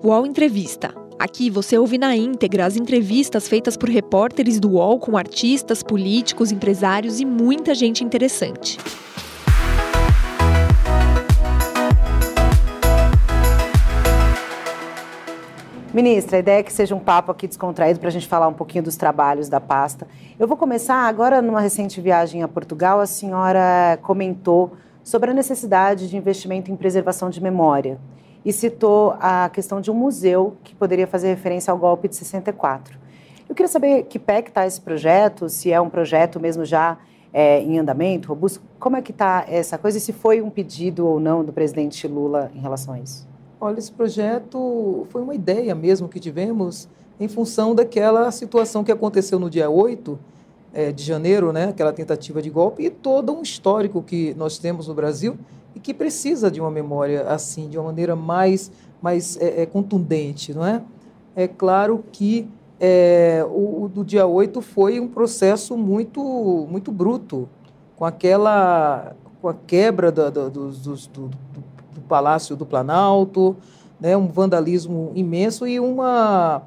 UOL Entrevista. Aqui você ouve na íntegra as entrevistas feitas por repórteres do UOL com artistas, políticos, empresários e muita gente interessante. Ministra, a ideia é que seja um papo aqui descontraído para a gente falar um pouquinho dos trabalhos da pasta. Eu vou começar agora, numa recente viagem a Portugal, a senhora comentou sobre a necessidade de investimento em preservação de memória e citou a questão de um museu que poderia fazer referência ao golpe de 64. Eu queria saber que pé que está esse projeto, se é um projeto mesmo já é, em andamento, robusto, como é que está essa coisa e se foi um pedido ou não do presidente Lula em relação a isso? Olha, esse projeto foi uma ideia mesmo que tivemos em função daquela situação que aconteceu no dia 8 é, de janeiro, né, aquela tentativa de golpe, e todo um histórico que nós temos no Brasil e que precisa de uma memória assim, de uma maneira mais, mais é, é, contundente, não é? É claro que é, o, o, do dia 8 foi um processo muito, muito bruto, com aquela com a quebra da, da, do, do, Palácio do Planalto, né, um vandalismo imenso e uma,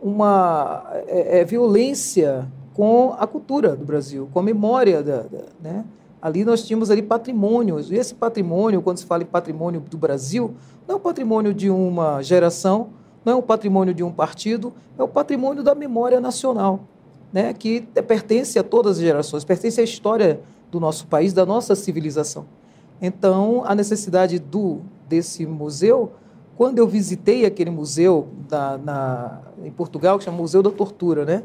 uma é, é violência com a cultura do Brasil, com a memória da, da né? Ali nós tínhamos ali patrimônios, e esse patrimônio, quando se fala em patrimônio do Brasil, não é o patrimônio de uma geração, não é o patrimônio de um partido, é o patrimônio da memória nacional, né, que pertence a todas as gerações, pertence à história do nosso país, da nossa civilização. Então, a necessidade do desse museu, quando eu visitei aquele museu da, na, em Portugal, que chama Museu da Tortura, né,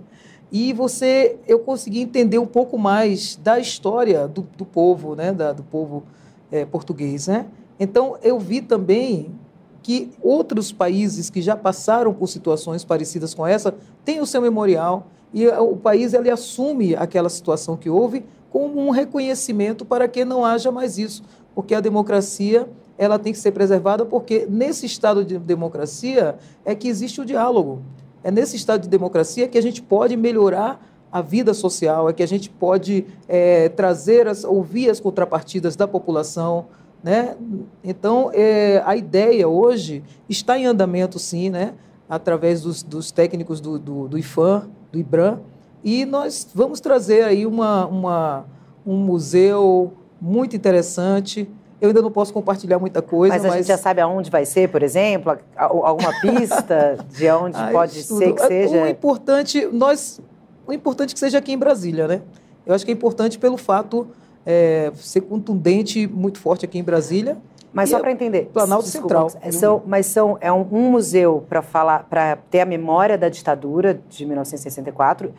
e você eu consegui entender um pouco mais da história do, do povo, né, da, do povo é, português, né? Então eu vi também que outros países que já passaram por situações parecidas com essa têm o seu memorial e o país ele assume aquela situação que houve como um reconhecimento para que não haja mais isso, porque a democracia ela tem que ser preservada porque nesse estado de democracia é que existe o diálogo. É nesse estado de democracia que a gente pode melhorar a vida social, é que a gente pode é, trazer, as, ouvir as contrapartidas da população. Né? Então, é, a ideia hoje está em andamento, sim, né? através dos, dos técnicos do, do, do IFAM, do IBRAM, e nós vamos trazer aí uma, uma, um museu muito interessante, eu ainda não posso compartilhar muita coisa. Mas a mas... gente já sabe aonde vai ser, por exemplo? Alguma pista de onde ah, pode ser que seja? O importante, nós, o importante é que seja aqui em Brasília, né? Eu acho que é importante pelo fato é, ser contundente, muito forte aqui em Brasília. Mas só para entender, Planalto Desculpa, Central. São, mas são, é um, um museu para falar, para ter a memória da ditadura de 1964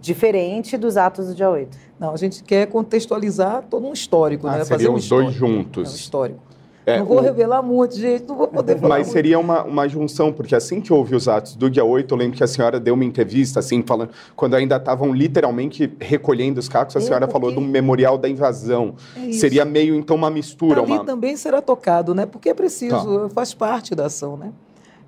diferente dos atos do dia 8. Não, a gente quer contextualizar todo um histórico, ah, né? Fazer um os dois juntos. É, um histórico. É, não vou o... revelar muito, gente, não vou poder falar. Mas muito. seria uma, uma junção, porque assim que houve os atos do dia 8, eu lembro que a senhora deu uma entrevista, assim, falando, quando ainda estavam literalmente recolhendo os cacos, a é, senhora falou do memorial da invasão. É seria meio, então, uma mistura. Ali uma... também será tocado, né? Porque é preciso, tá. faz parte da ação, né?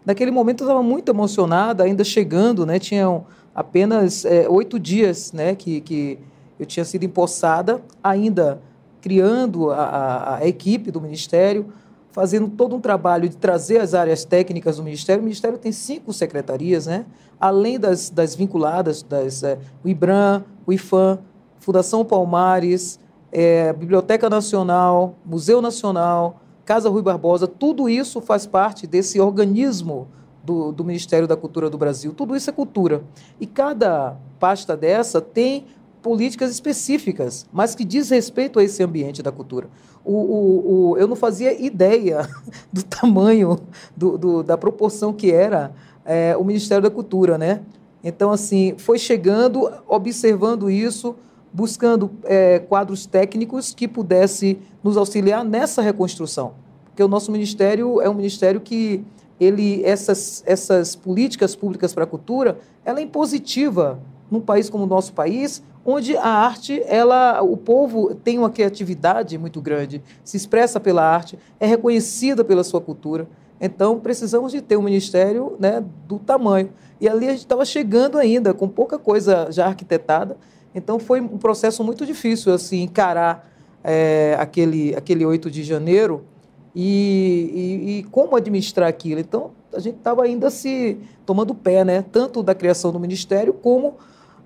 Naquele momento eu estava muito emocionada, ainda chegando, né? Tinham apenas é, oito dias né, que, que eu tinha sido empossada, ainda criando a, a, a, equipe do Ministério, fazendo todo um trabalho de trazer as áreas técnicas do Ministério. O Ministério tem cinco secretarias, né? além das, das vinculadas, das, é, o IBRAM, o IFAM, Fundação Palmares, é, Biblioteca Nacional, Museu Nacional, Casa Rui Barbosa, tudo isso faz parte desse organismo do, do Ministério da Cultura do Brasil. Tudo isso é cultura. E cada pasta dessa tem políticas específicas, mas que diz respeito a esse ambiente da cultura. O, o, o eu não fazia ideia do tamanho, do, do, da proporção que era é, o Ministério da Cultura, né? Então, assim, foi chegando, observando isso, buscando é, quadros técnicos que pudesse nos auxiliar nessa reconstrução. Porque o nosso ministério é um ministério que ele, essas, essas políticas públicas para a cultura, ela é impositiva num país como o nosso país, onde a arte, ela, o povo tem uma criatividade muito grande, se expressa pela arte, é reconhecida pela sua cultura. Então, precisamos de ter um ministério né, do tamanho. E ali a gente estava chegando ainda, com pouca coisa já arquitetada. Então, foi um processo muito difícil assim encarar é, aquele, aquele 8 de janeiro e, e, e como administrar aquilo. Então, a gente estava ainda se tomando pé, né? Tanto da criação do ministério como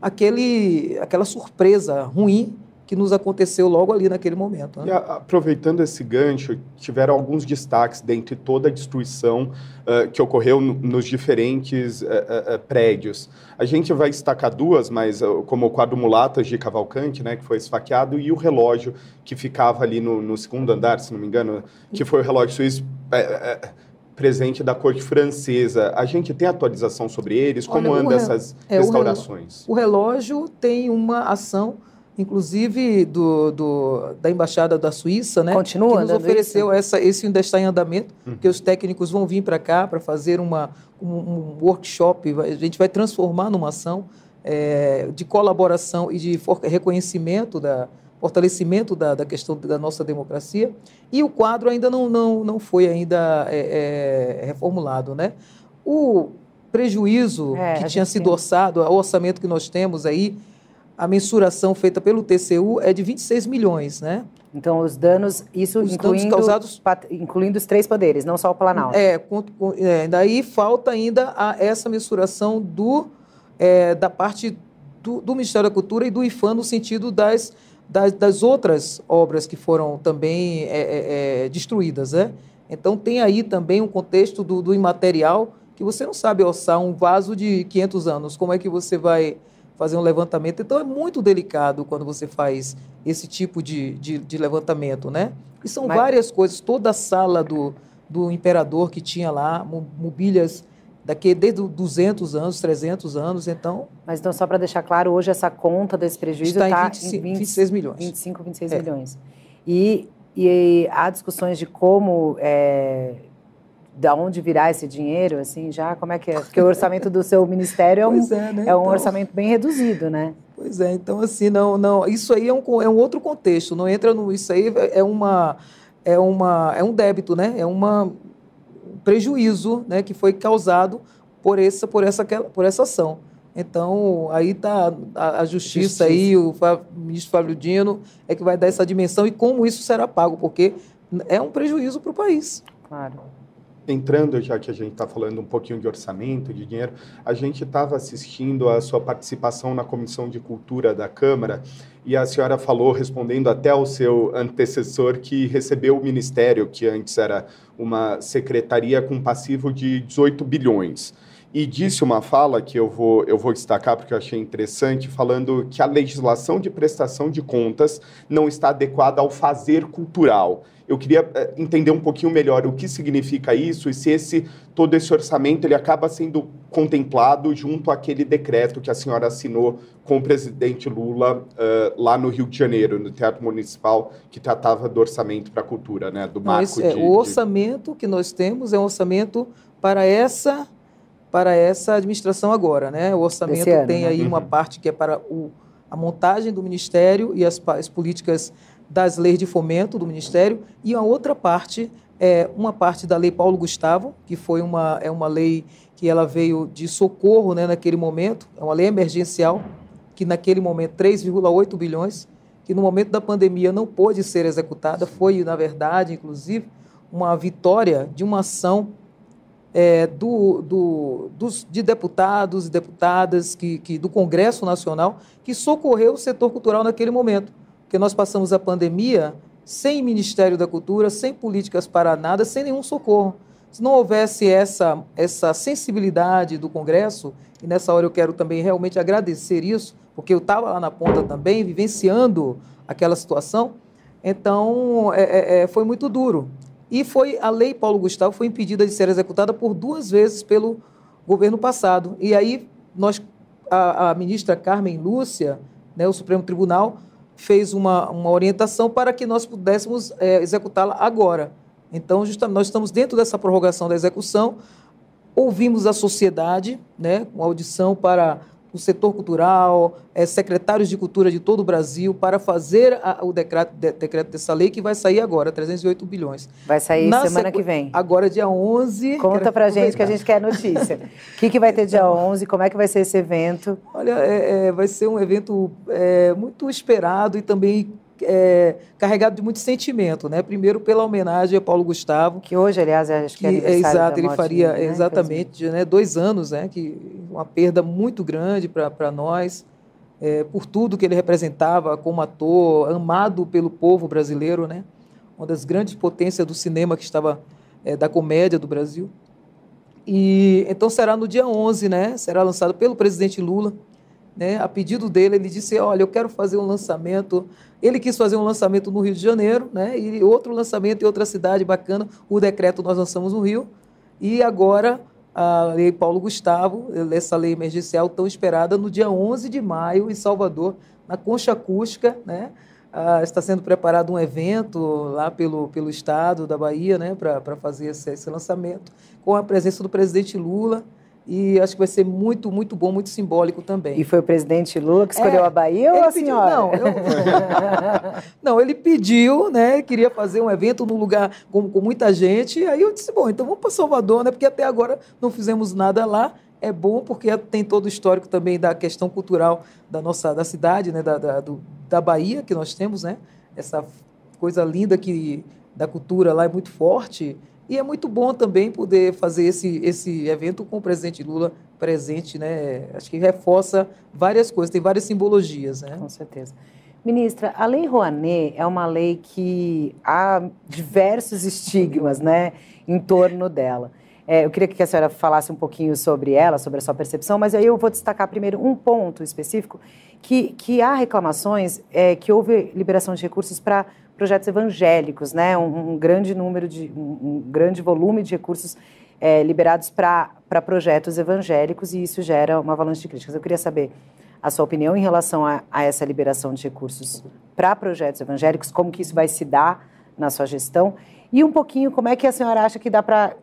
aquele, aquela surpresa ruim que nos aconteceu logo ali naquele momento. Né? E, aproveitando esse gancho, tiveram alguns destaques dentre toda a destruição uh, que ocorreu nos diferentes uh, uh, prédios. A gente vai destacar duas, mas como o quadro Mulatas de Cavalcante, né, que foi esfaqueado, e o relógio que ficava ali no, no segundo andar, se não me engano, que foi o relógio suíço presente da corte francesa. A gente tem atualização sobre eles? Como Olha, andam essas é, restaurações? O relógio tem uma ação inclusive do, do, da Embaixada da Suíça, né? Continua, que nos ofereceu essa, esse ainda está em andamento, uhum. que os técnicos vão vir para cá para fazer uma, um, um, workshop, a gente vai transformar numa ação é, de colaboração e de reconhecimento da fortalecimento da, da, questão da nossa democracia e o quadro ainda não, não, não foi ainda é, é, reformulado, né? O prejuízo é, que tinha sido orçado, o orçamento que nós temos aí a mensuração feita pelo TCU é de 26 milhões, né? Então, os danos, isso os incluindo, danos causados, incluindo os três poderes, não só o Planalto. É, com, com, é daí falta ainda a, essa mensuração do, é, da parte do, do, Ministério da Cultura e do IFAM no sentido das, das, das outras obras que foram também é, é, é, destruídas, né? Então, tem aí também um contexto do, do imaterial que você não sabe orçar um vaso de 500 anos. Como é que você vai fazer um levantamento. Então é muito delicado quando você faz esse tipo de, de, de levantamento, né? E são Mas... várias coisas. Toda a sala do, do imperador que tinha lá, mobílias daqui desde 200 anos, 300 anos, então... Mas então, só para deixar claro, hoje essa conta desse prejuízo está em, 25, em 20, 26 milhões. 25, 26 é. milhões. E, e há discussões de como é, da onde virá esse dinheiro, assim, já como é que é? Porque o orçamento do seu ministério é um, é, né? é um então... orçamento bem reduzido, né? Pois é, então assim, não, não, isso aí é um, é um outro contexto, não entra no, isso aí é uma, é uma, é um débito, né? É uma um prejuízo, né, que foi causado por essa, por essa, por essa ação. Então, aí está a, a justiça, justiça, aí, o ministro Fábio Dino é que vai dar essa dimensão e como isso será pago, porque é um prejuízo para o país. Claro entrando, já que a gente está falando um pouquinho de orçamento, de dinheiro, a gente estava assistindo a sua participação na Comissão de Cultura da Câmara e a senhora falou, respondendo até ao seu antecessor, que recebeu o ministério, que antes era uma secretaria com passivo de 18 bilhões. E disse uma fala que eu vou, eu vou destacar porque eu achei interessante, falando que a legislação de prestação de contas não está adequada ao fazer cultural. Eu queria eh, entender um pouquinho melhor o que significa isso e se esse todo esse orçamento ele acaba sendo contemplado junto àquele decreto que a senhora assinou com o presidente Lula uh, lá no Rio de Janeiro, no Teatro Municipal, que tratava do orçamento para a cultura, né, do marco Não, é, de, O orçamento de... que nós temos é um orçamento para essa para essa administração agora, né? O orçamento ano, tem né? aí uhum. uma parte que é para o, a montagem do ministério e as, as políticas das leis de fomento do Ministério, e a outra parte é uma parte da Lei Paulo Gustavo, que foi uma, é uma lei que ela veio de socorro né, naquele momento, é uma lei emergencial, que naquele momento 3,8 bilhões, que no momento da pandemia não pôde ser executada, foi, na verdade, inclusive, uma vitória de uma ação é, do, do, dos, de deputados e deputadas que, que, do Congresso Nacional que socorreu o setor cultural naquele momento porque nós passamos a pandemia sem Ministério da Cultura, sem políticas para nada, sem nenhum socorro. Se não houvesse essa, essa sensibilidade do Congresso, e nessa hora eu quero também realmente agradecer isso, porque eu estava lá na ponta também, vivenciando aquela situação, então é, é, é, foi muito duro. E foi a lei Paulo Gustavo foi impedida de ser executada por duas vezes pelo governo passado. E aí nós, a, a ministra Carmen Lúcia, né, o Supremo Tribunal, fez uma, uma orientação para que nós pudéssemos é, executá-la agora. Então, justamente, nós estamos dentro dessa prorrogação da execução, ouvimos a sociedade, né, com audição para o setor cultural, é, secretários de cultura de todo o Brasil, para fazer a, o decreto, de, decreto dessa lei que vai sair agora, 308 bilhões. Vai sair Na semana sequ... que vem. Agora, dia 11. Conta para gente que a gente quer notícia. O que, que vai ter dia 11? Como é que vai ser esse evento? Olha, é, é, vai ser um evento é, muito esperado e também é, carregado de muito sentimento, né? Primeiro pela homenagem a Paulo Gustavo, que hoje, aliás, acho que, é que é, exato, ele faria dele, né? exatamente, né? Dois anos, né? Que uma perda muito grande para nós. É, por tudo que ele representava como ator, amado pelo povo brasileiro, né? uma das grandes potências do cinema que estava é, da comédia do Brasil. E então será no dia 11, né? Será lançado pelo presidente Lula, né? A pedido dele, ele disse: "Olha, eu quero fazer um lançamento". Ele quis fazer um lançamento no Rio de Janeiro, né? E outro lançamento em outra cidade bacana. O decreto nós lançamos no Rio. E agora a lei Paulo Gustavo, essa lei emergencial tão esperada no dia 11 de maio em Salvador, na Concha Acústica, né? Ah, está sendo preparado um evento lá pelo, pelo Estado da Bahia né, para fazer esse, esse, lançamento, com a presença do presidente Lula. E acho que vai ser muito, muito bom, muito simbólico também. E foi o presidente Lula que escolheu é, a Bahia ou a pediu, senhora? Não, eu, não, ele pediu, né? Queria fazer um evento num lugar com, com muita gente. E aí eu disse, bom, então vamos para Salvador, né? Porque até agora não fizemos nada lá é bom porque tem todo o histórico também da questão cultural da nossa da cidade, né, da, da, do, da Bahia que nós temos, né, essa coisa linda que da cultura lá é muito forte e é muito bom também poder fazer esse, esse evento com o presidente Lula presente, né? Acho que reforça várias coisas, tem várias simbologias, né? Com certeza. Ministra, a Lei Rouanet é uma lei que há diversos estigmas, né, em torno dela. É, eu queria que a senhora falasse um pouquinho sobre ela, sobre a sua percepção, mas aí eu vou destacar primeiro um ponto específico, que, que há reclamações é, que houve liberação de recursos para projetos evangélicos, né? Um, um, grande número de, um, um grande volume de recursos é, liberados para projetos evangélicos e isso gera uma avalanche de críticas. Eu queria saber a sua opinião em relação a, a essa liberação de recursos para projetos evangélicos, como que isso vai se dar na sua gestão e um pouquinho como é que a senhora acha que dá para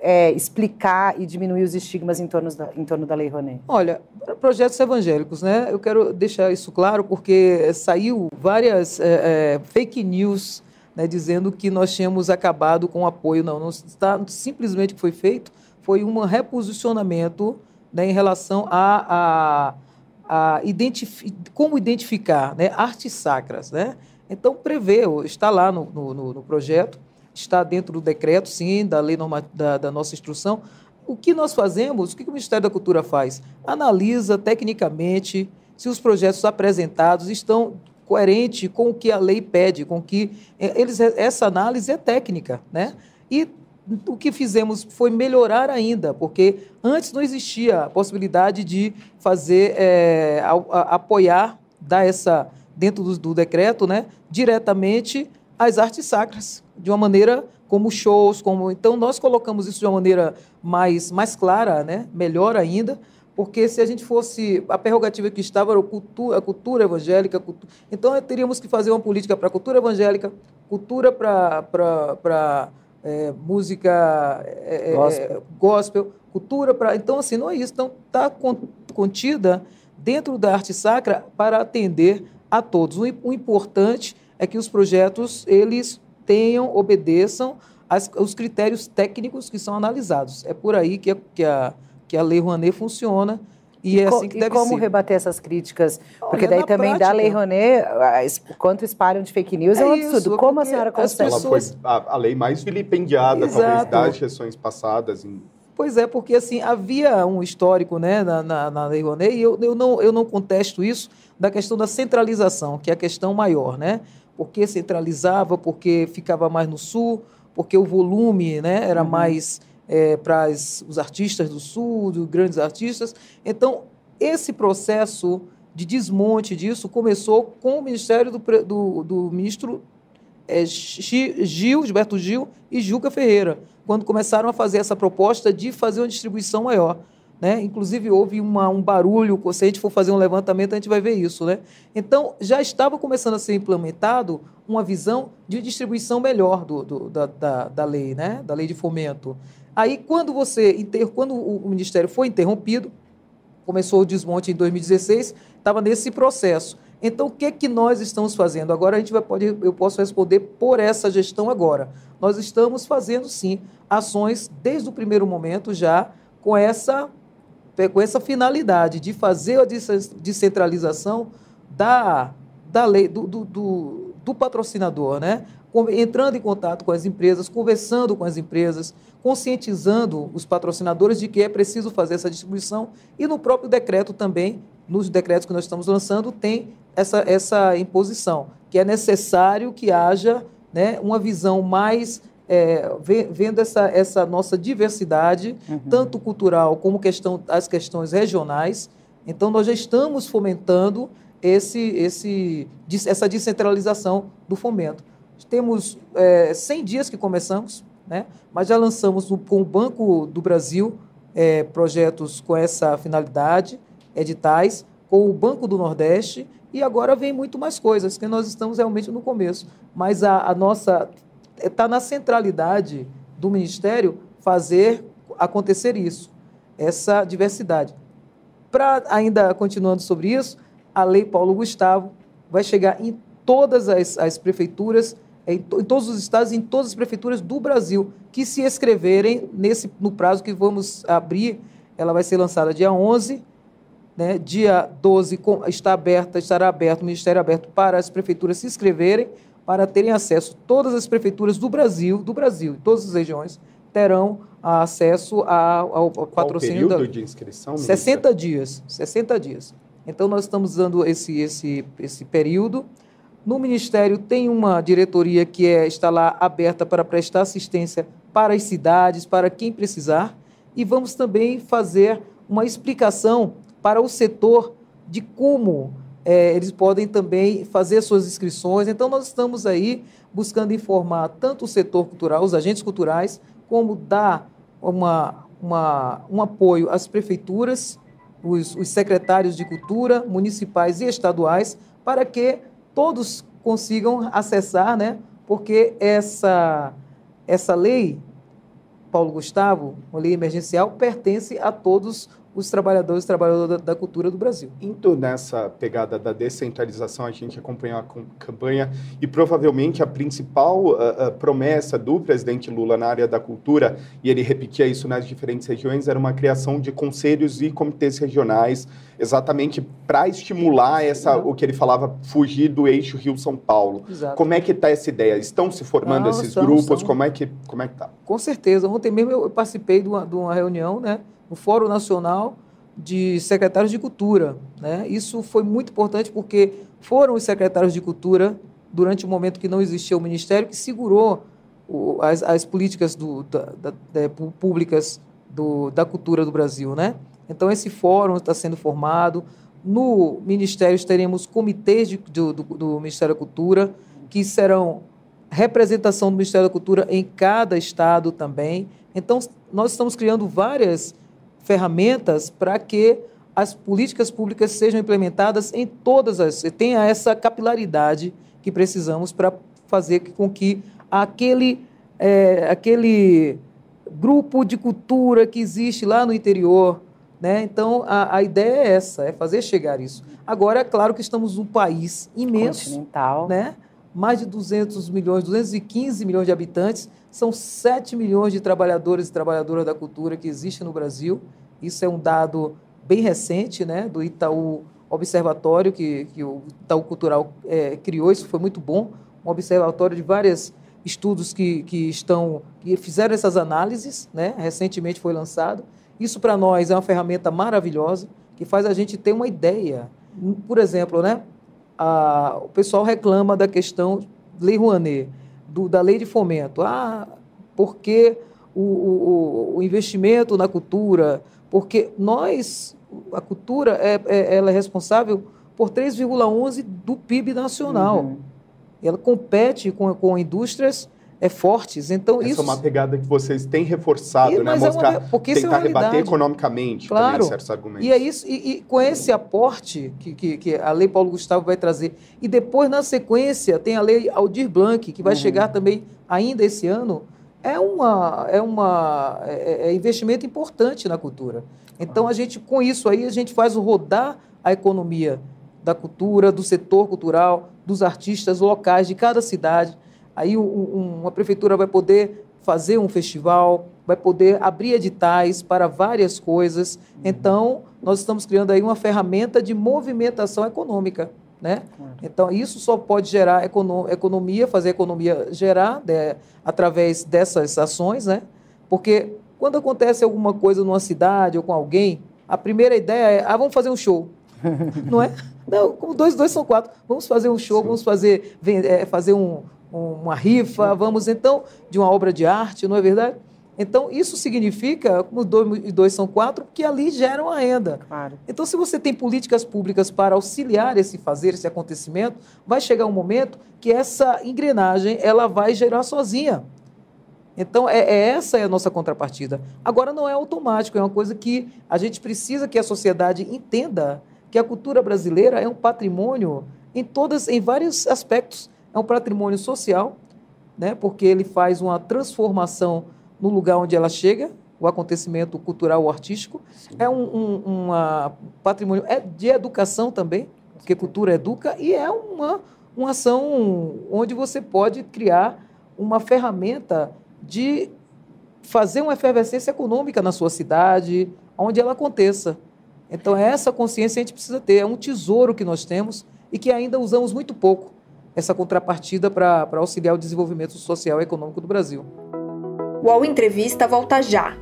é, explicar e diminuir os estigmas em torno da, em torno da Lei Rouanet? Olha, projetos evangélicos, né? Eu quero deixar isso claro porque saiu várias é, é, fake news né, dizendo que nós tínhamos acabado com o apoio. Não, não está simplesmente foi feito foi um reposicionamento né, em relação a, a, a como identificar né, artes sacras, né? Então prevê, está lá no, no, no projeto está dentro do decreto, sim, da lei norma, da, da nossa instrução. O que nós fazemos, o que o Ministério da Cultura faz? Analisa tecnicamente se os projetos apresentados estão coerentes com o que a lei pede, com que é, eles essa análise é técnica, né? E o que fizemos foi melhorar ainda, porque antes não existia a possibilidade de fazer é, a, a, apoiar, dar essa dentro do, do decreto, né, diretamente as artes sacras, de uma maneira como shows, como então nós colocamos isso de uma maneira mais mais clara, né? Melhor ainda, porque se a gente fosse a prerrogativa que estava era a cultura, a cultura evangélica, cultura, então teríamos que fazer uma política para a cultura evangélica, cultura para para é, música é, é, gospel. gospel. cultura para então assim não é isso, então está contida dentro da arte sacra para atender a todos. O, o importante é que os projetos eles tenham, obedeçam as, os critérios técnicos que são analisados. É por aí que a, que a, que a Lei Rouanet funciona. E, e é assim que deve. E como ser. rebater essas críticas? Porque Olha, daí também prática, da Lei Rouanet, quanto espalham de fake news é, é um absurdo. Isso, como a senhora consegue? Pessoas... Ela foi a, a, lei mais vilipendiada, Exato. talvez, das gestões passadas. Em... Pois é, porque assim, havia um histórico né, na, na, na Lei Rouanet, e eu, eu, não, eu não contesto isso, da questão da centralização, que é a questão maior, né? Porque centralizava, porque ficava mais no sul, porque o volume né, era uhum. mais é, para os artistas do sul, dos grandes artistas. Então, esse processo de desmonte disso começou com o Ministério do, do, do ministro é, Gil, Gilberto Gil e Juca Ferreira, quando começaram a fazer essa proposta de fazer uma distribuição maior. Né? Inclusive, houve uma, um barulho, se a gente for fazer um levantamento, a gente vai ver isso. Né? Então, já estava começando a ser implementado uma visão de distribuição melhor do, do da, da, da, lei, né? da lei de fomento. Aí, quando, você, quando o Ministério foi interrompido, começou o desmonte em 2016, estava nesse processo. Então, o que, que nós estamos fazendo? Agora a gente vai pode, eu posso responder por essa gestão agora. Nós estamos fazendo, sim, ações desde o primeiro momento já com essa com essa finalidade de fazer a descentralização da, da lei, do, do, do do patrocinador, né? entrando em contato com as empresas, conversando com as empresas, conscientizando os patrocinadores de que é preciso fazer essa distribuição e no próprio decreto também, nos decretos que nós estamos lançando, tem essa, essa imposição, que é necessário que haja né, uma visão mais é, vendo essa, essa nossa diversidade, uhum. tanto cultural como questão, as questões regionais. Então, nós já estamos fomentando esse, esse, essa descentralização do fomento. Temos é, 100 dias que começamos, né? mas já lançamos com o Banco do Brasil é, projetos com essa finalidade, editais, com o Banco do Nordeste, e agora vem muito mais coisas, que nós estamos realmente no começo. Mas a, a nossa. Está na centralidade do Ministério fazer acontecer isso, essa diversidade. Para ainda continuando sobre isso, a Lei Paulo Gustavo vai chegar em todas as, as prefeituras em, em todos os estados em todas as prefeituras do Brasil que se inscreverem nesse, no prazo que vamos abrir. Ela vai ser lançada dia 11, né? dia 12 com, está aberta, estará aberto, o Ministério aberto para as prefeituras se inscreverem, para terem acesso. Todas as prefeituras do Brasil, do Brasil, todas as regiões, terão acesso ao, ao patrocínio. Qual período da... de inscrição? 60 dias. 60 dias. Então, nós estamos dando esse, esse, esse período. No Ministério tem uma diretoria que é, está lá aberta para prestar assistência para as cidades, para quem precisar, e vamos também fazer uma explicação para o setor de como é, eles podem também fazer suas inscrições. Então, nós estamos aí buscando informar tanto o setor cultural, os agentes culturais, como dar uma, uma, um apoio às prefeituras, os, os secretários de cultura, municipais e estaduais, para que todos consigam acessar, né? Porque essa, essa lei, Paulo Gustavo, uma lei emergencial, pertence a todos os trabalhadores e trabalhadoras da, da, cultura do Brasil. Indo nessa pegada da descentralização, a gente acompanhou a campanha e provavelmente a principal uh, uh, promessa do presidente Lula na área da cultura, e ele repetia isso nas diferentes regiões, era uma criação de conselhos e comitês regionais, exatamente para estimular essa, o que ele falava, fugir do eixo Rio-São Paulo. Exato. Como é que está essa ideia? Estão se formando Não, esses grupos? Como é que como é que está? Com certeza. Ontem mesmo eu participei de uma, de uma reunião, né? No Fórum Nacional de Secretários de Cultura. Né? Isso foi muito importante porque foram os secretários de Cultura, durante o momento que não existia o Ministério, que segurou o, as, as, políticas do, da, da, da, públicas do, da cultura do Brasil. Né? Então, esse fórum está sendo formado. No Ministério teremos comitês de, do, do Ministério da Cultura, que serão representação do Ministério da Cultura em cada estado também. Então, nós estamos criando várias ferramentas para que as políticas públicas sejam implementadas em todas as. tenha essa capilaridade que precisamos para fazer com que aquele, é, aquele grupo de cultura que existe lá no interior. Né? Então, a, a ideia é essa, é fazer chegar isso. Agora, é claro que estamos num país imenso. Continental. Né? Mais de 200 milhões, 215 milhões de habitantes. São 7 milhões de trabalhadores e trabalhadoras da cultura que existem no Brasil. Isso é um dado bem recente, né, do Itaú Observatório, que, que o Itaú Cultural é, criou. Isso foi muito bom. Um observatório de vários estudos que, que estão que fizeram essas análises, né? Recentemente foi lançado. Isso para nós é uma ferramenta maravilhosa que faz a gente ter uma ideia. Por exemplo, né? A, o pessoal reclama da questão Lei Rouanet do, da lei de fomento. Ah, porque o, o, o investimento na cultura, porque nós, a cultura, é, é ela é responsável por 3,11% do PIB nacional. Uhum. Ela compete com, com indústrias é, fortes. Então, Essa isso... é uma pegada que vocês têm reforçado, e, né? Mostrar, é uma... Porque tentar é rebater economicamente claro. certos argumentos. E é isso, e, e, com esse aporte que, que, que, a Lei Paulo Gustavo vai trazer, e depois, na sequência, tem a Lei Aldir Blanc, que vai uhum. chegar também ainda esse ano, é, uma, é, uma, é, é investimento importante na cultura. Então, a gente, com isso aí, a gente faz rodar a economia da cultura, do setor cultural, dos artistas locais de cada cidade, Aí um, uma prefeitura vai poder fazer um festival, vai poder abrir editais para várias coisas. Então, nós estamos criando aí uma ferramenta de movimentação econômica. Né? Então, isso só pode gerar economia, fazer a economia gerar né, através dessas ações, né? porque quando acontece alguma coisa numa cidade ou com alguém, a primeira ideia é, ah, vamos fazer um show. Não é? Não, como dois, dois são quatro. Vamos fazer um show, Sim. vamos fazer, é, fazer um, uma rifa, vamos então, de uma obra de arte, não é verdade? Então, isso significa, como dois e dois são quatro, que ali geram a renda. Claro. Então, se você tem políticas públicas para auxiliar esse fazer, esse acontecimento, vai chegar um momento que essa engrenagem ela vai gerar sozinha. Então, é, é, essa é a nossa contrapartida. Agora, não é automático, é uma coisa que a gente precisa que a sociedade entenda que a cultura brasileira é um patrimônio em todas, em vários aspectos. É um patrimônio social, né, porque ele faz uma transformação no lugar onde ela chega, o acontecimento cultural ou artístico. Sim. É um, um uma patrimônio é de educação também, porque cultura educa, e é uma, uma ação onde você pode criar uma ferramenta de fazer uma efervescência econômica na sua cidade, onde ela aconteça. Então, essa consciência a gente precisa ter, é um tesouro que nós temos e que ainda usamos muito pouco, essa contrapartida para auxiliar o desenvolvimento social e econômico do Brasil. O UOL Entrevista volta já.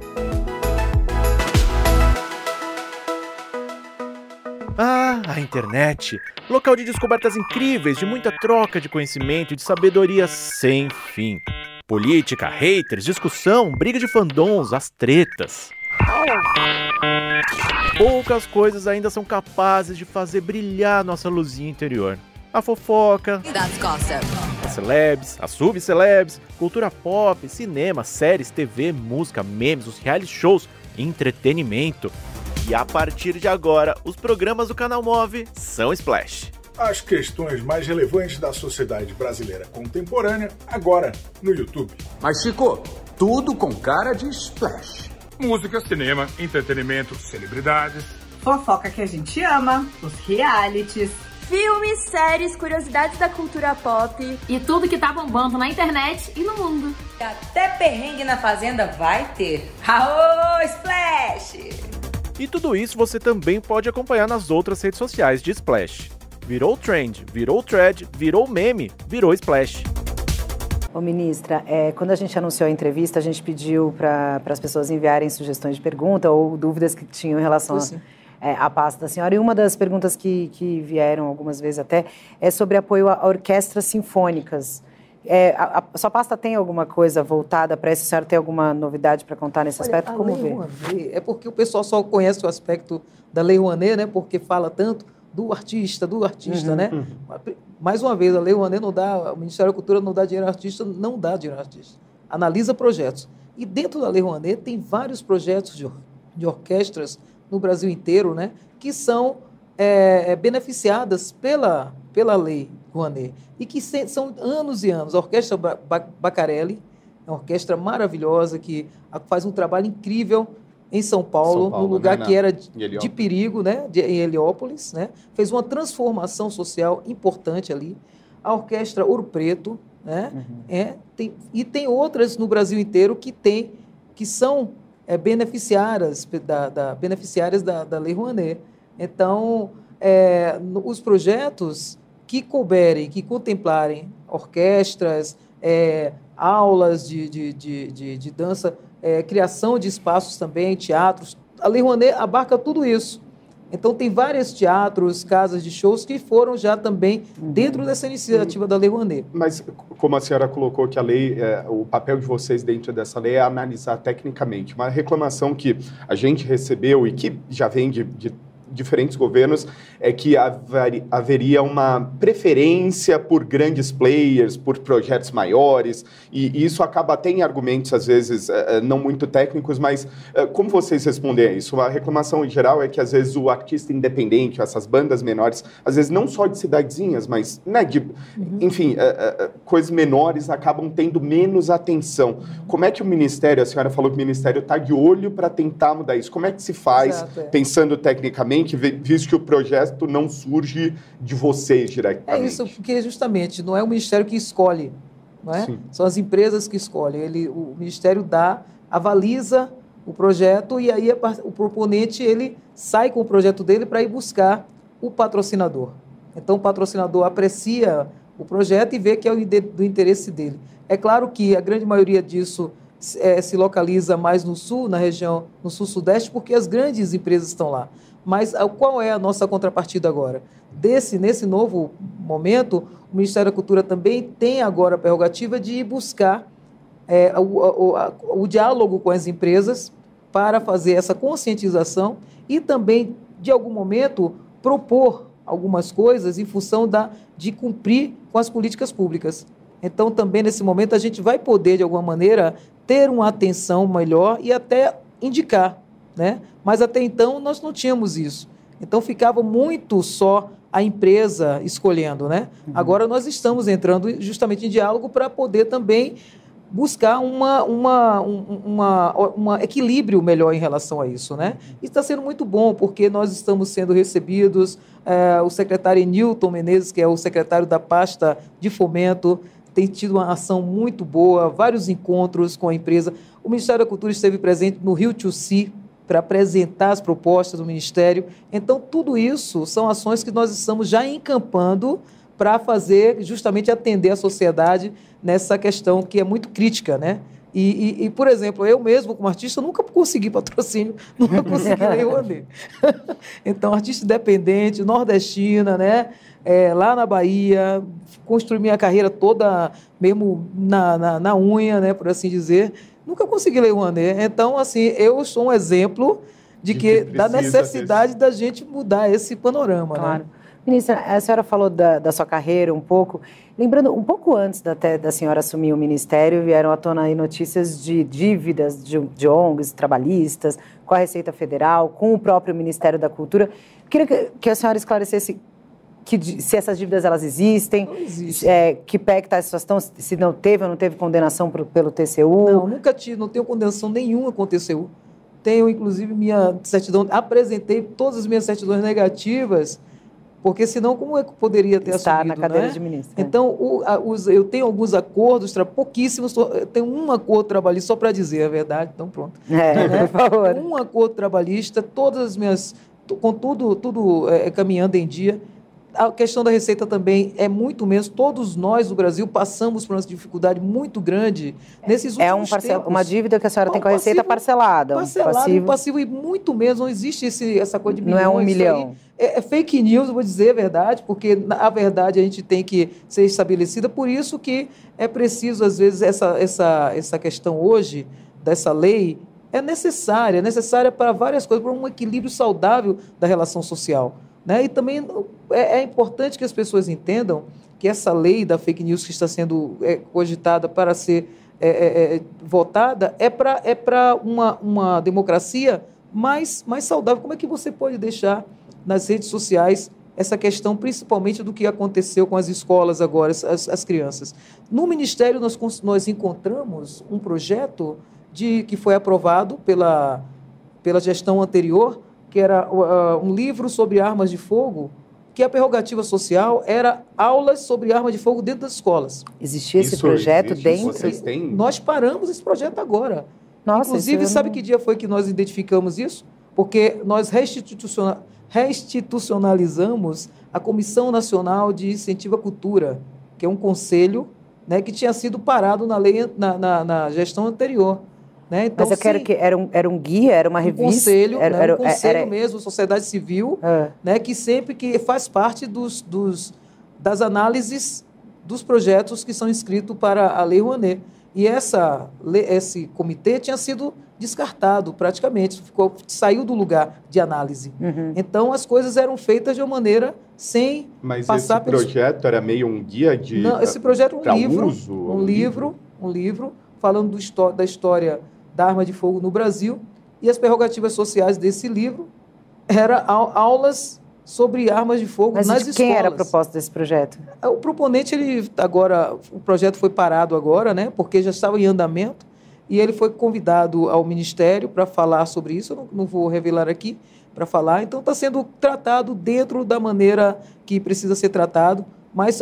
Ah, a internet! Local de descobertas incríveis, de muita troca de conhecimento e de sabedoria sem fim. Política, haters, discussão, briga de fandons, as tretas. Poucas coisas ainda são capazes de fazer brilhar nossa luzinha interior. A fofoca, as celebs, as subcelebs, cultura pop, cinema, séries, TV, música, memes, os reality shows, entretenimento. E a partir de agora, os programas do canal Move são Splash as questões mais relevantes da sociedade brasileira contemporânea agora no YouTube. Mas Chico, tudo com cara de splash. Música, cinema, entretenimento, celebridades. Fofoca que a gente ama, os realities. Filmes, séries, curiosidades da cultura pop. E tudo que tá bombando na internet e no mundo. Até perrengue na fazenda vai ter. Aô, Splash! E tudo isso você também pode acompanhar nas outras redes sociais de Splash virou trend, virou thread, virou meme, virou splash. Ô, ministra, é, quando a gente anunciou a entrevista, a gente pediu para as pessoas enviarem sugestões de pergunta ou dúvidas que tinham em relação a, é, à pasta da senhora. E uma das perguntas que, que vieram algumas vezes até é sobre apoio a orquestras sinfônicas. É, a, a, sua pasta tem alguma coisa voltada para isso? A senhora tem alguma novidade para contar nesse Olha, aspecto? Como vê? Rouanet, é porque o pessoal só conhece o aspecto da Lei Rouanet, né? Porque fala tanto, do artista, do artista, uhum, né? Uhum. Mais uma vez, a Lei Rouanet não dá, o Ministério da Cultura não dá dinheiro ao artista, não dá dinheiro ao artista. Analisa projetos. E dentro da Lei Rouanet tem vários projetos de, or de orquestras no Brasil inteiro, né? Que são é, é beneficiadas pela, pela Lei Rouanet. E que se, são anos e anos. A Orquestra Bacarelli é uma orquestra maravilhosa que faz um trabalho incrível em São Paulo, São Paulo num lugar né? que era de, de perigo, né? De, em Heliópolis, né? Fez uma transformação social importante ali. A orquestra Ouro Preto, né? Uhum. É, tem, e tem outras no Brasil inteiro que tem, que são é, beneficiárias da, da, beneficiárias da, da Lei Rouanet. Então, é, os projetos que couberem, que contemplarem orquestras, é, aulas de, de, de, de, de dança é, criação de espaços também, teatros. A Lei Rouanet abarca tudo isso. Então, tem vários teatros, casas de shows que foram já também dentro dessa iniciativa da Lei Rouanet. Mas, como a senhora colocou que a lei, é, o papel de vocês dentro dessa lei é analisar tecnicamente. Uma reclamação que a gente recebeu e que já vem de, de diferentes governos é que haveria uma preferência por grandes players, por projetos maiores, e isso acaba até em argumentos, às vezes, é, é, não muito técnicos, mas é, como vocês respondem a isso? A reclamação em geral é que, às vezes, o artista independente, essas bandas menores, às vezes não só de cidadezinhas, mas, né, de, uhum. enfim, coisas menores acabam tendo menos atenção. Como é que o Ministério, a senhora falou que o Ministério está de olho para tentar mudar isso, como é que se faz, Exato, é. pensando tecnicamente, visto que o projeto não surge de vocês diretamente. É isso, porque justamente não é o Ministério que escolhe, não é? São as empresas que escolhem. Ele, o Ministério dá, avaliza o projeto e aí o proponente ele sai com o projeto dele para ir buscar o patrocinador. Então, o patrocinador aprecia o projeto e vê que é do interesse dele. É claro que a grande maioria disso é, se localiza mais no sul, na região, no sul-sudeste, porque as grandes empresas estão lá. Mas qual é a nossa contrapartida agora? Desse, nesse novo momento, o Ministério da Cultura também tem agora a prerrogativa de buscar é, o, o, o diálogo com as empresas para fazer essa conscientização e também, de algum momento, propor algumas coisas em função da, de cumprir com as políticas públicas. Então, também nesse momento, a gente vai poder, de alguma maneira, ter uma atenção melhor e até indicar. Né? Mas até então nós não tínhamos isso. Então ficava muito só a empresa escolhendo. Né? Uhum. Agora nós estamos entrando justamente em diálogo para poder também buscar uma, uma, um uma, uma equilíbrio melhor em relação a isso. Né? E está sendo muito bom, porque nós estamos sendo recebidos, é, o secretário Newton Menezes, que é o secretário da pasta de fomento, tem tido uma ação muito boa, vários encontros com a empresa. O Ministério da Cultura esteve presente no Rio to See para apresentar as propostas do Ministério. Então, tudo isso são ações que nós estamos já encampando para fazer, justamente atender a sociedade nessa questão que é muito crítica, né? E, e, e, por exemplo, eu mesmo, como artista, nunca consegui patrocínio, nunca consegui nenhum ali. então, artista independente, nordestina, né? É, lá na Bahia, construí minha carreira toda mesmo na, na, na unha, né? Por assim dizer. Nunca consegui ler o Rouanet. Então, assim, eu sou um exemplo de, de que, que da necessidade da gente mudar esse panorama, né? claro. né? Ministra, a senhora falou da, da, sua carreira um pouco. Lembrando, um pouco antes da, da senhora assumir o ministério, vieram à tona aí notícias de dívidas de, de ONGs trabalhistas com a Receita Federal, com o próprio Ministério da Cultura. Queria que, que a senhora esclarecesse que, se essas dívidas elas existem, existe. é, que pé que está a situação, se não teve ou não teve condenação pro, pelo TCU. Não, nunca tive, não tenho condenação nenhuma com o TCU. Tenho, inclusive, minha certidão, apresentei todas as minhas certidões negativas porque senão como é que poderia ter Está assumido, na cadeira né? de ministro. Então, o, a, os, eu tenho alguns acordos, pouquíssimos, tenho um acordo trabalhista, só para dizer a verdade, então pronto. É, né? por favor. Um acordo trabalhista, todas as minhas, com tudo, tudo é, caminhando em dia, a questão da receita também é muito menos. Todos nós do Brasil passamos por uma dificuldade muito grande nesses é últimos um parcel, tempos. uma dívida que a senhora tem com a receita parcelada. Parcelado, passivo. passivo e muito menos. Não existe esse, essa coisa de milhões. Não é um milhão. É, é, fake news, vou dizer a verdade, porque a verdade a gente tem que ser estabelecida. Por isso que é preciso, às vezes, essa, essa, essa questão hoje dessa lei é necessária, é necessária para várias coisas, para um equilíbrio saudável da relação social. Né? E também é, é, importante que as pessoas entendam que essa lei da fake news que está sendo é, cogitada para ser é, é, é votada é para é uma, uma democracia mais, mais saudável. Como é que você pode deixar nas redes sociais essa questão, principalmente do que aconteceu com as escolas agora, as, as crianças? No Ministério, nós, nós encontramos um projeto de, que foi aprovado pela, pela gestão anterior que era uh, um livro sobre armas de fogo, que a prerrogativa social era aulas sobre armas de fogo dentro das escolas. Existia esse projeto existe, dentro? Vocês têm? Nós paramos esse projeto agora. Nossa, Inclusive, sabe não... que dia foi que nós identificamos isso? Porque nós restitucionalizamos a Comissão Nacional de Incentivo à Cultura, que é um conselho né, que tinha sido parado na, lei, na, na, na gestão anterior. Né? Então, Mas eu quero que era um, era um guia, era uma revista? Um conselho, era, né? um conselho era, mesmo, sociedade civil, é. né? que sempre que faz parte dos, dos, das análises dos projetos que são inscritos para a Lei Rouanet. E essa, esse comitê tinha sido descartado praticamente, ficou, saiu do lugar de análise. Uhum. Então as coisas eram feitas de uma maneira sem Mas passar esse projeto pelos... era meio um guia de Não, esse projeto é um livro, uso, um, um livro, livro, um livro falando do, da história da arma de fogo no Brasil, e as prerrogativas sociais desse livro eram aulas sobre armas de fogo Mas nas de escolas. quem era a proposta desse projeto? É, o proponente, ele agora, o projeto foi parado agora, né, porque já estava em andamento, e ele foi convidado ao Ministério para falar sobre isso, eu não, não vou revelar aqui para falar, então está sendo tratado dentro da maneira que precisa ser tratado, mas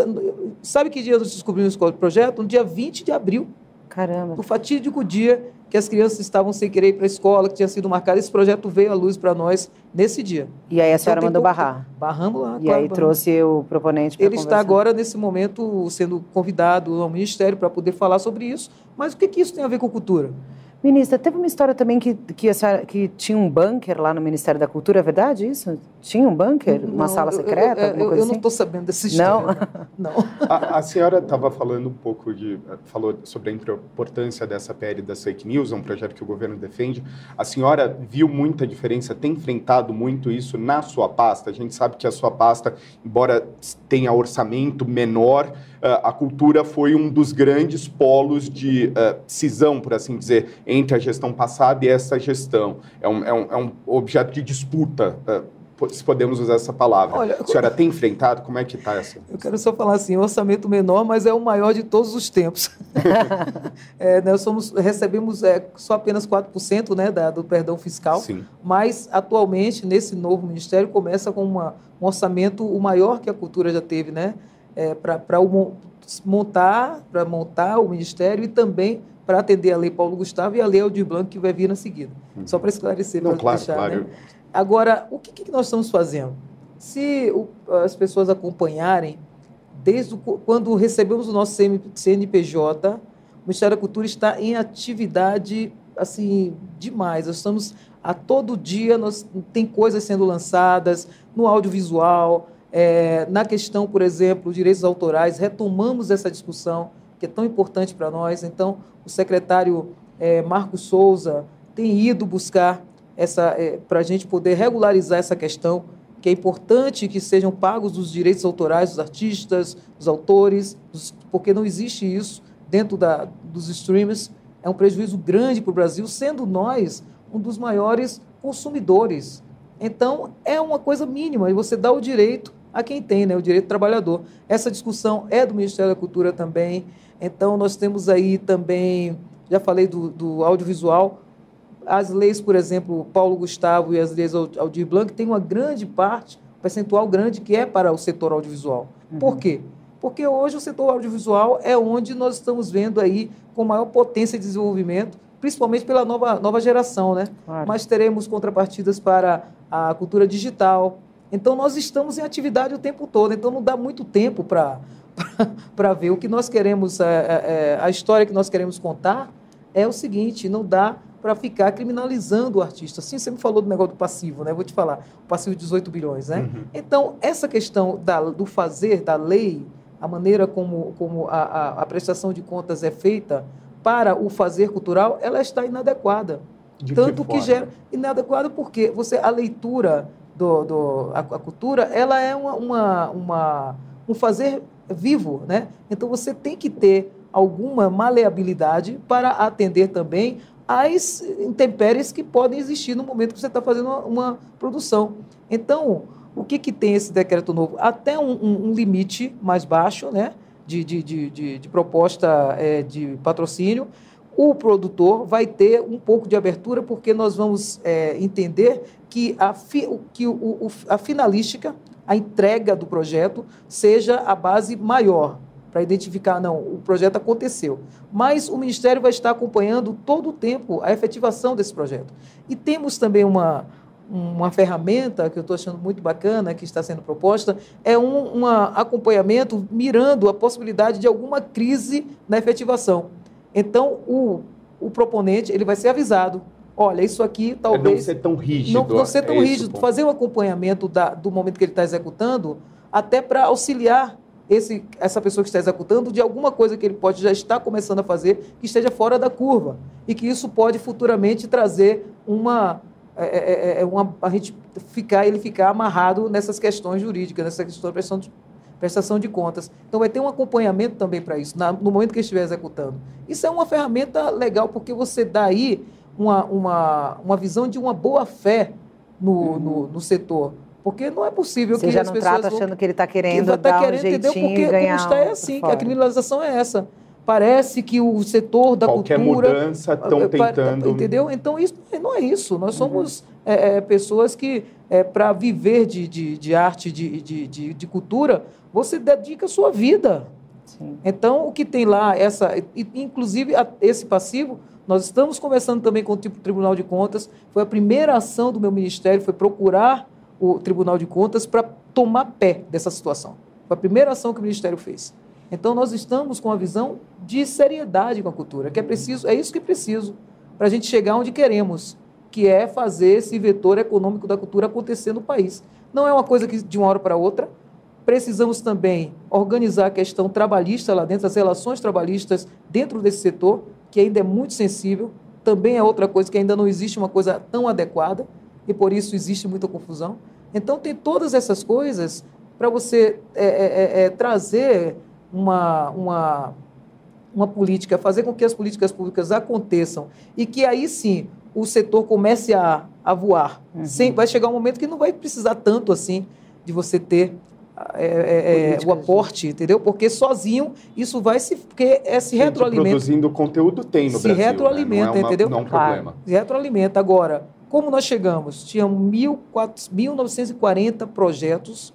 sabe que dia nós descobrimos o projeto? No dia 20 de abril. Caramba. No fatídico dia que as crianças estavam sem querer ir para a escola, que tinha sido marcado. Esse projeto veio à luz para nós nesse dia. E aí a senhora então, mandou barrar? Barramos lá. E claro, aí trouxe o proponente para Ele conversar. está agora, nesse momento, sendo convidado ao Ministério para poder falar sobre isso. Mas o que, que isso tem a ver com cultura? Ministra, teve uma história também que, que, senhora, que tinha um bunker lá no Ministério da Cultura, é verdade isso? Tinha um bunker? Não, uma sala secreta? Eu, eu, eu, eu assim? não estou sabendo dessa história. Não? não. A, a senhora estava falando um pouco de. falou sobre a importância dessa PL das fake news, é um projeto que o governo defende. A senhora viu muita diferença, tem enfrentado muito isso na sua pasta? A gente sabe que a sua pasta, embora tenha orçamento menor, a cultura foi um dos grandes polos de uh, cisão, por assim dizer, entre a gestão passada e essa gestão. É um, é um, é um objeto de disputa. Uh, se podemos usar essa palavra. Olha, a senhora tem enfrentado? Como é que está essa? Eu quero só falar assim, orçamento menor, mas é o maior de todos os tempos. é, nós somos, recebemos é, só apenas 4% né, da, do perdão fiscal, Sim. mas atualmente, nesse novo ministério, começa com uma, um orçamento o maior que a cultura já teve, né? É, para montar, para montar o ministério e também para atender a Lei Paulo Gustavo e a Lei Aldir Blanc, que vai vir na seguida. Uhum. Só para esclarecer, para claro, deixar. Claro. Né? Agora, o que, que, nós estamos fazendo? Se o, as pessoas acompanharem, desde o, quando recebemos o nosso CNPJ, o Ministério da Cultura está em atividade assim demais. Nós estamos a todo dia, nós, tem coisas sendo lançadas no audiovisual, é, na questão, por exemplo, direitos autorais, retomamos essa discussão que é tão importante para nós. Então, o secretário é, Marcos Souza tem ido buscar essa é, para a gente poder regularizar essa questão, que é importante que sejam pagos os direitos autorais dos artistas, dos autores, dos, porque não existe isso dentro da, dos streamers. É um prejuízo grande para o Brasil, sendo nós um dos maiores consumidores. Então, é uma coisa mínima e você dá o direito a quem tem, né, o direito do trabalhador. Essa discussão é do Ministério da Cultura também. Então, nós temos aí também, já falei do, do audiovisual, as leis, por exemplo, Paulo Gustavo e as leis Aldir Blanc têm uma grande parte, um percentual grande, que é para o setor audiovisual. Uhum. Por quê? Porque hoje o setor audiovisual é onde nós estamos vendo aí com maior potência de desenvolvimento, principalmente pela nova, nova geração, né? Claro. Mas teremos contrapartidas para a cultura digital. Então, nós estamos em atividade o tempo todo, então não dá muito tempo para para ver o que nós queremos, é, é, a história que nós queremos contar é o seguinte, não dá para ficar criminalizando o artista. Assim, você me falou do negócio do passivo, né? Vou te falar, o passivo de 18 bilhões, né? Uhum. Então, essa questão da, do fazer, da lei, a maneira como, como a, a, a, prestação de contas é feita para o fazer cultural, ela está inadequada. De Tanto que, que gera inadequada porque você a leitura do, do a, a cultura, ela é uma, uma, uma um fazer vivo, né? Então você tem que ter alguma maleabilidade para atender também as intempéries que podem existir no momento que você está fazendo uma, uma, produção. Então, o que, que tem esse decreto novo? Até um, um, um limite mais baixo né, de, de, de, de, de proposta é, de patrocínio. O produtor vai ter um pouco de abertura, porque nós vamos é, entender que, a, fi, que o, o, a finalística, a entrega do projeto, seja a base maior para identificar, não, o projeto aconteceu. Mas o Ministério vai estar acompanhando todo o tempo a efetivação desse projeto. E temos também uma, uma ferramenta que eu estou achando muito bacana, que está sendo proposta, é um, um acompanhamento mirando a possibilidade de alguma crise na efetivação. Então, o, o proponente ele vai ser avisado. Olha, isso aqui talvez. É não ser tão rígido. Não, não ser tão é rígido. Fazer um acompanhamento da, do momento que ele está executando, até para auxiliar esse, essa pessoa que está executando de alguma coisa que ele pode já estar começando a fazer que esteja fora da curva e que isso pode futuramente trazer uma, é, é, é, é uma a gente ficar ele ficar amarrado nessas questões jurídicas, nessa questão da prestação de, prestação de contas. Então vai ter um acompanhamento também para isso na, no momento que estiver executando. Isso é uma ferramenta legal porque você dá aí uma, uma, uma visão de uma boa fé no, uhum. no, no setor. Porque não é possível Você que já as não pessoas... trata achando que ele está querendo tá dar querendo, um jeitinho Porque ganhar como está é assim, que a criminalização é essa. Parece que o setor da Qualquer cultura... Qualquer mudança estão tentando... Entendeu? Então, isso não é isso. Nós somos uhum. é, é, pessoas que, é, para viver de, de, de arte, de, de, de, de, cultura, você dedica a sua vida. Sim. Então, o que tem lá, essa, inclusive esse passivo, Nós estamos conversando também com o Tribunal de Contas. Foi a primeira ação do meu ministério, foi procurar o Tribunal de Contas para tomar pé dessa situação. Foi a primeira ação que o Ministério fez. Então, nós estamos com a visão de seriedade com a cultura, que é preciso, é isso que é preciso para a gente chegar onde queremos, que é fazer esse vetor econômico da cultura acontecer no país. Não é uma coisa que de uma hora para outra. Precisamos também organizar a questão trabalhista lá dentro, as relações trabalhistas dentro desse setor, que ainda é muito sensível. Também é outra coisa que ainda não existe uma coisa tão adequada e por isso existe muita confusão. Então, tem todas essas coisas para você é, é, é, é, trazer uma, uma, uma política, fazer com que as políticas públicas aconteçam e que aí sim o setor comece a, a voar. Uhum. Sem, vai chegar um momento que não vai precisar tanto assim de você ter é, é, é o aporte, entendeu? Porque sozinho isso vai se. Porque é se retroalimenta. Produzindo conteúdo tem no se Brasil. Se retroalimenta, né? não é uma, entendeu? Não é um problema. Se retroalimenta. Agora, como nós chegamos? Tinham 1.940 projetos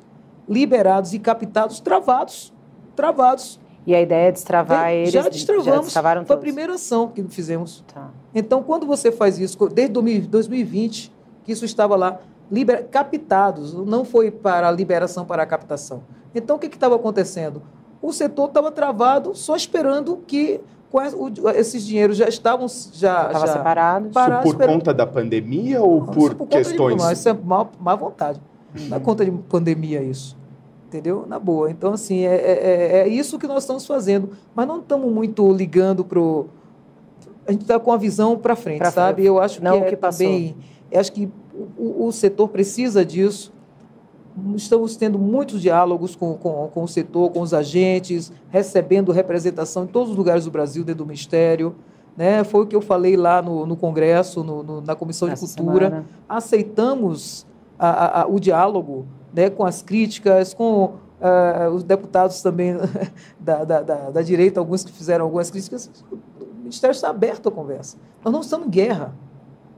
liberados e captados, travados. Travados. E a ideia é destravar eles? Já destravamos. Já Foi a primeira ação que fizemos. Tá. Então, quando você faz isso, desde 2020, que isso estava lá, liber, captados, não foi para a liberação para a captação. Então, o que estava acontecendo? O setor estava travado, só esperando que esses dinheiros já estavam já, já separados. Isso por conta da pandemia ou por, por questões? De, isso é má, má vontade. Uhum. Não é conta de pandemia isso. Entendeu? Na boa. Então, assim, é, é, é, é isso que nós estamos fazendo. Mas não estamos muito ligando para o. A gente está com a visão para frente, pra sabe? Eu acho não que, é que passou. também. Eu acho que o, o setor precisa disso estamos tendo muitos diálogos com, com, com, o setor, com os agentes, recebendo representação em todos os lugares do Brasil, dentro do Ministério. Né? Foi o que eu falei lá no, no Congresso, no, no, na Comissão Essa de Cultura. Semana. Aceitamos a, a, o diálogo né, com as críticas, com uh, os deputados também da, da, da, da direita, alguns que fizeram algumas críticas. O Ministério está aberto à conversa. Nós não estamos em guerra.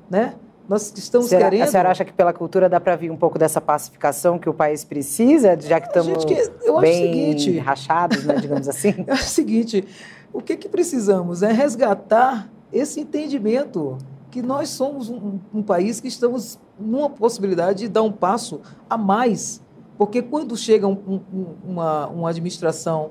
Né? Nós estamos Será, querendo. A senhora acha que pela cultura dá para vir um pouco dessa pacificação que o país precisa, já que estamos que, bem seguinte, rachados, né, digamos assim? Eu acho o seguinte: o que, que precisamos é resgatar esse entendimento que nós somos um, um país que estamos numa possibilidade de dar um passo a mais. Porque quando chega um, um, uma, uma administração,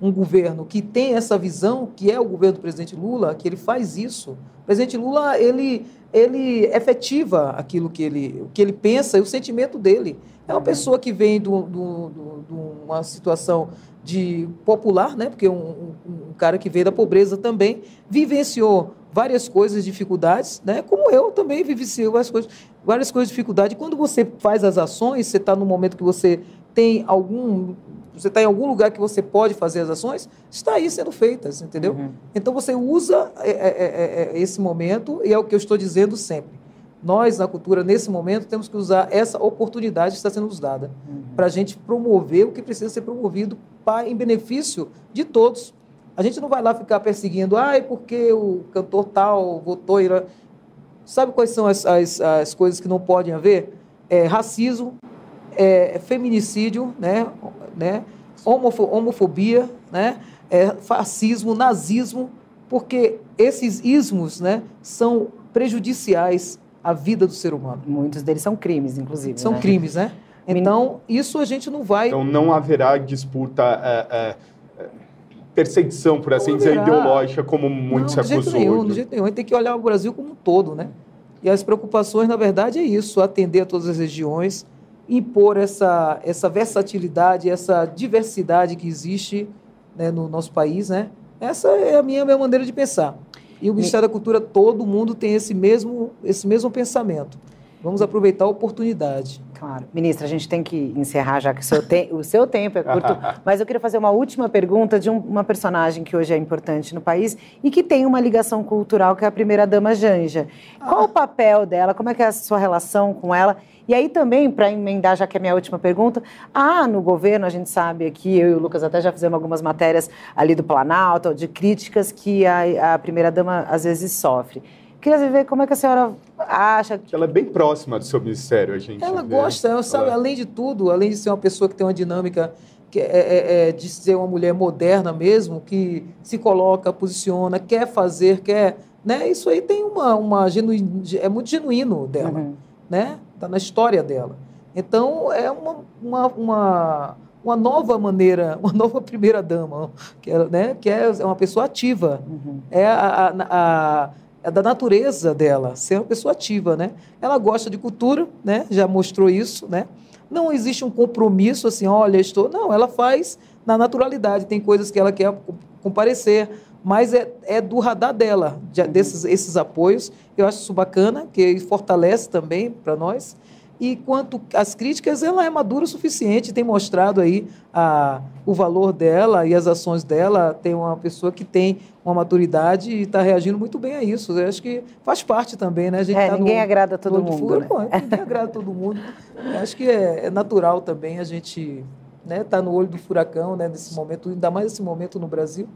um governo que tem essa visão, que é o governo do presidente Lula, que ele faz isso. O presidente Lula, ele ele efetiva aquilo que ele, o que ele pensa e o sentimento dele. É uma pessoa que vem de uma situação de popular, né? porque um, um, um, cara que veio da pobreza também vivenciou várias coisas, dificuldades, né? como eu também vivenciei várias coisas, várias coisas, dificuldades. Quando você faz as ações, você está no momento que você tem algum você está em algum lugar que você pode fazer as ações, está aí sendo feitas, entendeu? Uhum. Então você usa é, é, é, é, esse momento e é o que eu estou dizendo sempre. Nós, na cultura, nesse momento, temos que usar essa oportunidade que está sendo nos dada uhum. para a gente promover o que precisa ser promovido para, em benefício de todos. A gente não vai lá ficar perseguindo, ai, porque o cantor tal votou. Sabe quais são as, as, as coisas que não podem haver? É, racismo, é, feminicídio, né, né, homofo, homofobia, né, é, fascismo, nazismo, porque esses ismos né, são prejudiciais à vida do ser humano. Muitos deles são crimes, inclusive. São né? crimes, né? Então, isso a gente não vai. Então, não haverá disputa. É, é, perseguição, por assim dizer, ideológica, como muito não, se acusou. De jeito nenhum, de jeito nenhum. A gente tem que olhar o Brasil como um todo, né? E as preocupações, na verdade, é isso: atender a todas as regiões, impor essa, essa versatilidade, essa diversidade que existe né, no nosso país, né? Essa é a minha, minha maneira de pensar. E o Ministério da Cultura, todo mundo tem esse mesmo, esse mesmo pensamento. Vamos aproveitar a oportunidade. Claro. Ministra, a gente tem que encerrar já que o seu, te o seu tempo é curto, mas eu queria fazer uma última pergunta de um, uma personagem que hoje é importante no país e que tem uma ligação cultural, que é a primeira-dama Janja. Qual ah. o papel dela? Como é que é a sua relação com ela? E aí também, para emendar, já que é a minha última pergunta, ah, no governo, a gente sabe aqui, eu e o Lucas até já fizemos algumas matérias ali do Planalto, de críticas que a, a primeira-dama às vezes sofre. Queria ver como é que a senhora acha que... Ela é bem próxima do seu ministério, a gente Ela vê. gosta, ela sabe, ela... além de tudo, além de ser uma pessoa que tem uma dinâmica que é, é, é, de ser uma mulher moderna mesmo, que se coloca, posiciona, quer fazer, quer né? Isso aí tem uma, uma genu... é muito genuíno dela, uhum. né? Está na história dela. Então é uma, uma, uma, uma, nova maneira, uma nova primeira dama, que é, né? Que é, é uma pessoa ativa. Uhum. É a, a, a é da natureza dela, ser uma pessoa ativa, né? Ela gosta de cultura, né? Já mostrou isso, né? Não existe um compromisso assim, olha, estou. Não, ela faz na naturalidade. Tem coisas que ela quer comparecer, mas é, é do radar dela, de, desses esses apoios. Eu acho isso bacana, que fortalece também para nós. E quanto às críticas, ela é madura o suficiente, tem mostrado aí a, o valor dela e as ações dela. Tem uma pessoa que tem uma maturidade e está reagindo muito bem a isso. Eu acho que faz parte também, né? A gente é, tá ninguém no, agrada todo mundo. Furo, né? Pô, ninguém agrada todo mundo. Eu acho que é, é, natural também a gente né, tá no olho do furacão, né? Nesse momento, ainda mais esse momento no Brasil.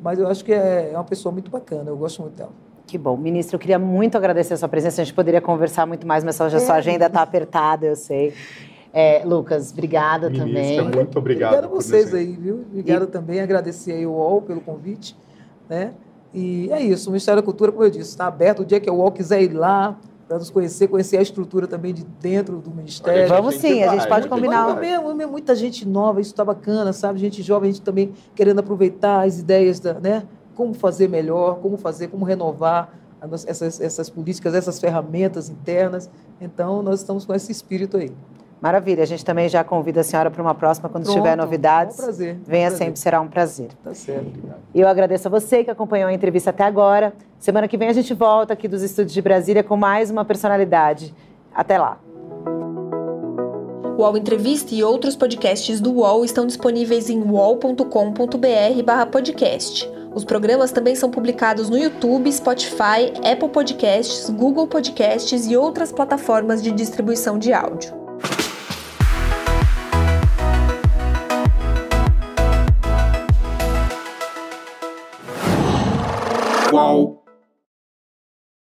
Mas eu acho que é, é uma pessoa muito bacana. Eu gosto muito dela. Que bom. Ministro, eu queria muito agradecer a sua presença. A gente poderia conversar muito mais, mas a é. sua agenda está apertada, eu sei. É, Lucas, obrigada Ministra, também. Muito obrigado. Obrigada a vocês aí, viu? Obrigada e... também. Agradecer aí o UOL pelo convite. Né? E é isso. O Ministério da Cultura, como eu disse, está aberto. O dia que o UOL quiser ir lá, para nos conhecer, conhecer a estrutura também de dentro do Ministério. Vamos sim, a gente pode combinar. Também, muita gente nova, isso está bacana, sabe? Gente jovem, a gente também querendo aproveitar as ideias da, né? Como fazer melhor, como fazer, como renovar essas, essas políticas, essas ferramentas internas. Então, nós estamos com esse espírito aí. Maravilha. A gente também já convida a senhora para uma próxima, quando Pronto, tiver novidades. É um prazer. Venha prazer. sempre, será um prazer. Tá certo. E eu agradeço a você que acompanhou a entrevista até agora. Semana que vem a gente volta aqui dos estúdios de Brasília com mais uma personalidade. Até lá. O UOL Entrevista e outros podcasts do UOL estão disponíveis em uol.com.br/podcast. Os programas também são publicados no YouTube, Spotify, Apple Podcasts, Google Podcasts e outras plataformas de distribuição de áudio.